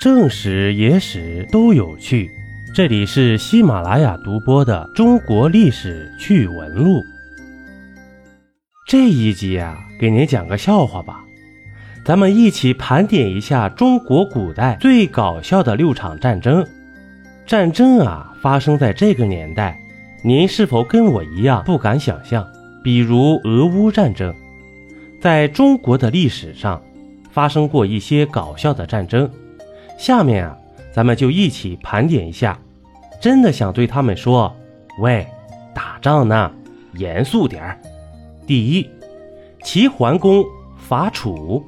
正史、野史都有趣。这里是喜马拉雅独播的《中国历史趣闻录》。这一集啊，给您讲个笑话吧。咱们一起盘点一下中国古代最搞笑的六场战争。战争啊，发生在这个年代，您是否跟我一样不敢想象？比如俄乌战争，在中国的历史上发生过一些搞笑的战争。下面啊，咱们就一起盘点一下。真的想对他们说：“喂，打仗呢，严肃点儿。”第一，齐桓公伐楚，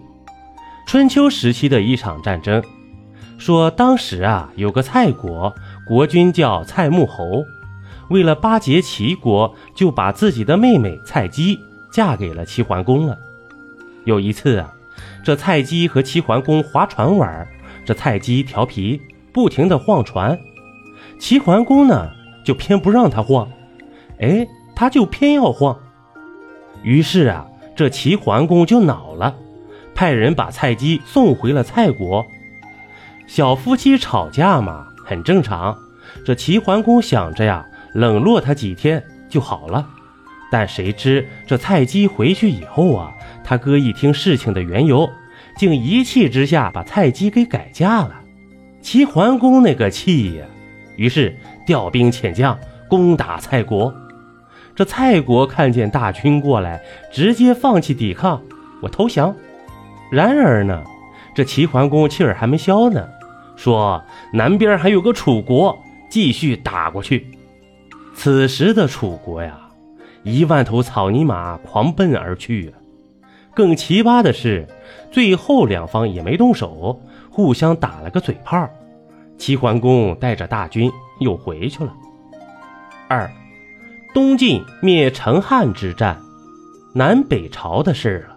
春秋时期的一场战争。说当时啊，有个蔡国国君叫蔡穆侯，为了巴结齐国，就把自己的妹妹蔡姬嫁给了齐桓公了。有一次啊，这蔡姬和齐桓公划船玩。这蔡姬调皮，不停地晃船，齐桓公呢就偏不让他晃，哎，他就偏要晃。于是啊，这齐桓公就恼了，派人把蔡姬送回了蔡国。小夫妻吵架嘛，很正常。这齐桓公想着呀，冷落他几天就好了。但谁知这蔡姬回去以后啊，他哥一听事情的缘由。竟一气之下把蔡姬给改嫁了，齐桓公那个气呀！于是调兵遣将攻打蔡国。这蔡国看见大军过来，直接放弃抵抗，我投降。然而呢，这齐桓公气儿还没消呢，说南边还有个楚国，继续打过去。此时的楚国呀，一万头草泥马狂奔而去！更奇葩的是，最后两方也没动手，互相打了个嘴炮。齐桓公带着大军又回去了。二，东晋灭陈汉之战，南北朝的事了。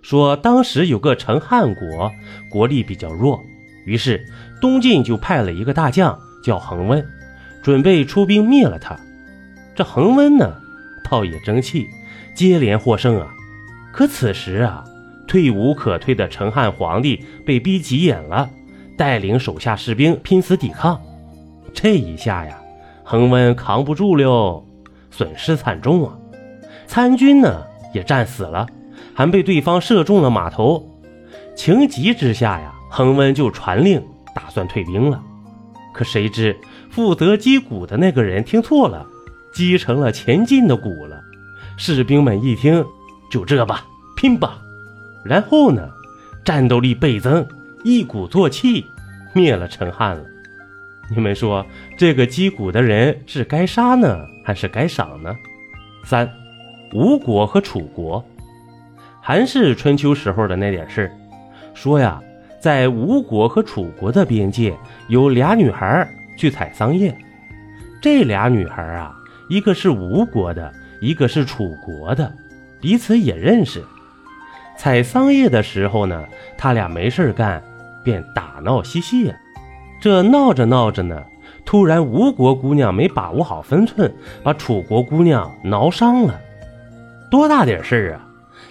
说当时有个陈汉国，国力比较弱，于是东晋就派了一个大将叫恒温，准备出兵灭了他。这恒温呢，倒也争气，接连获胜啊。可此时啊，退无可退的成汉皇帝被逼急眼了，带领手下士兵拼死抵抗。这一下呀，恒温扛不住了，损失惨重啊！参军呢也战死了，还被对方射中了马头。情急之下呀，恒温就传令打算退兵了。可谁知负责击鼓的那个人听错了，击成了前进的鼓了。士兵们一听。就这吧，拼吧！然后呢，战斗力倍增，一鼓作气灭了陈汉了。你们说这个击鼓的人是该杀呢，还是该赏呢？三，吴国和楚国，还是春秋时候的那点事说呀，在吴国和楚国的边界，有俩女孩去采桑叶。这俩女孩啊，一个是吴国的，一个是楚国的。彼此也认识，采桑叶的时候呢，他俩没事干，便打闹嬉戏。这闹着闹着呢，突然吴国姑娘没把握好分寸，把楚国姑娘挠伤了。多大点事儿啊？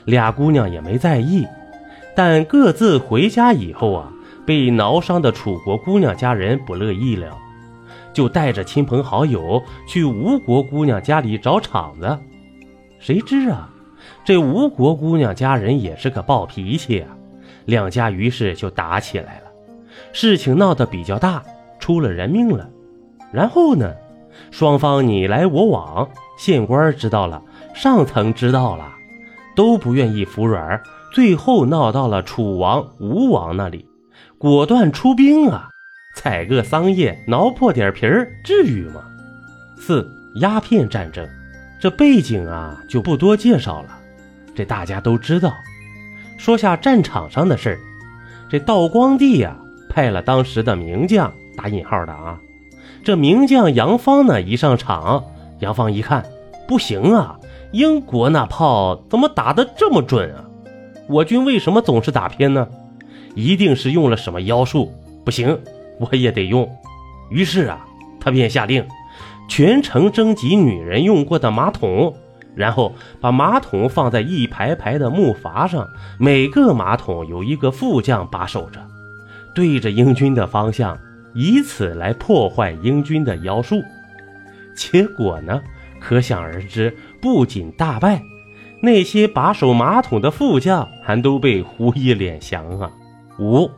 俩姑娘也没在意。但各自回家以后啊，被挠伤的楚国姑娘家人不乐意了，就带着亲朋好友去吴国姑娘家里找场子。谁知啊？这吴国姑娘家人也是个暴脾气啊，两家于是就打起来了，事情闹得比较大，出了人命了。然后呢，双方你来我往，县官知道了，上层知道了，都不愿意服软，最后闹到了楚王、吴王那里，果断出兵啊，采个桑叶，挠破点皮儿，至于吗？四鸦片战争。这背景啊就不多介绍了，这大家都知道。说下战场上的事儿，这道光帝呀派了当时的名将（打引号的啊），这名将杨芳呢一上场，杨芳一看不行啊，英国那炮怎么打得这么准啊？我军为什么总是打偏呢？一定是用了什么妖术，不行，我也得用。于是啊，他便下令。全城征集女人用过的马桶，然后把马桶放在一排排的木筏上，每个马桶有一个副将把守着。对着英军的方向，以此来破坏英军的妖术。结果呢，可想而知，不仅大败，那些把守马桶的副将还都被胡一脸翔啊！五，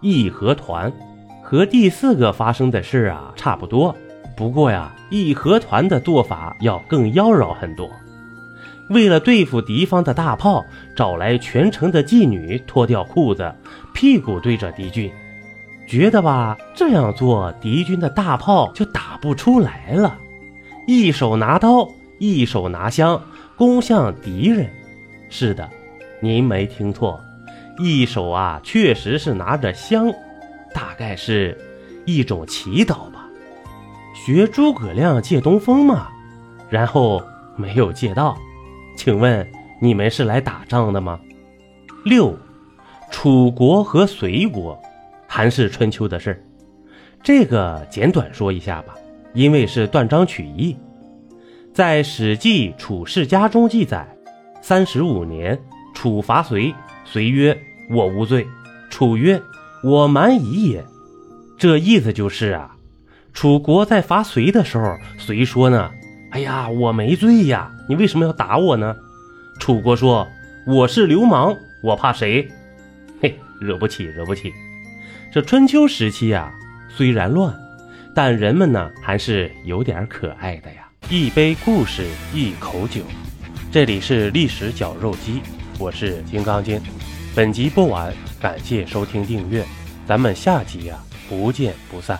义和团和第四个发生的事啊差不多，不过呀，义和团的做法要更妖娆很多。为了对付敌方的大炮，找来全城的妓女，脱掉裤子，屁股对着敌军，觉得吧，这样做敌军的大炮就打不出来了。一手拿刀，一手拿香，攻向敌人。是的，您没听错，一手啊，确实是拿着香，大概是一种祈祷吧。学诸葛亮借东风嘛，然后没有借到。请问你们是来打仗的吗？六，楚国和隋国，还是春秋的事儿。这个简短说一下吧。因为是断章取义，在《史记·楚世家》中记载：“三十五年，楚伐隋，隋曰：‘我无罪。’楚曰：‘我蛮夷也。’这意思就是啊，楚国在伐隋的时候，隋说呢：‘哎呀，我没醉呀，你为什么要打我呢？’楚国说：‘我是流氓，我怕谁？’嘿，惹不起，惹不起。这春秋时期啊，虽然乱。”但人们呢，还是有点可爱的呀。一杯故事，一口酒，这里是历史绞肉机，我是金刚经。本集播完，感谢收听订阅，咱们下集呀，不见不散。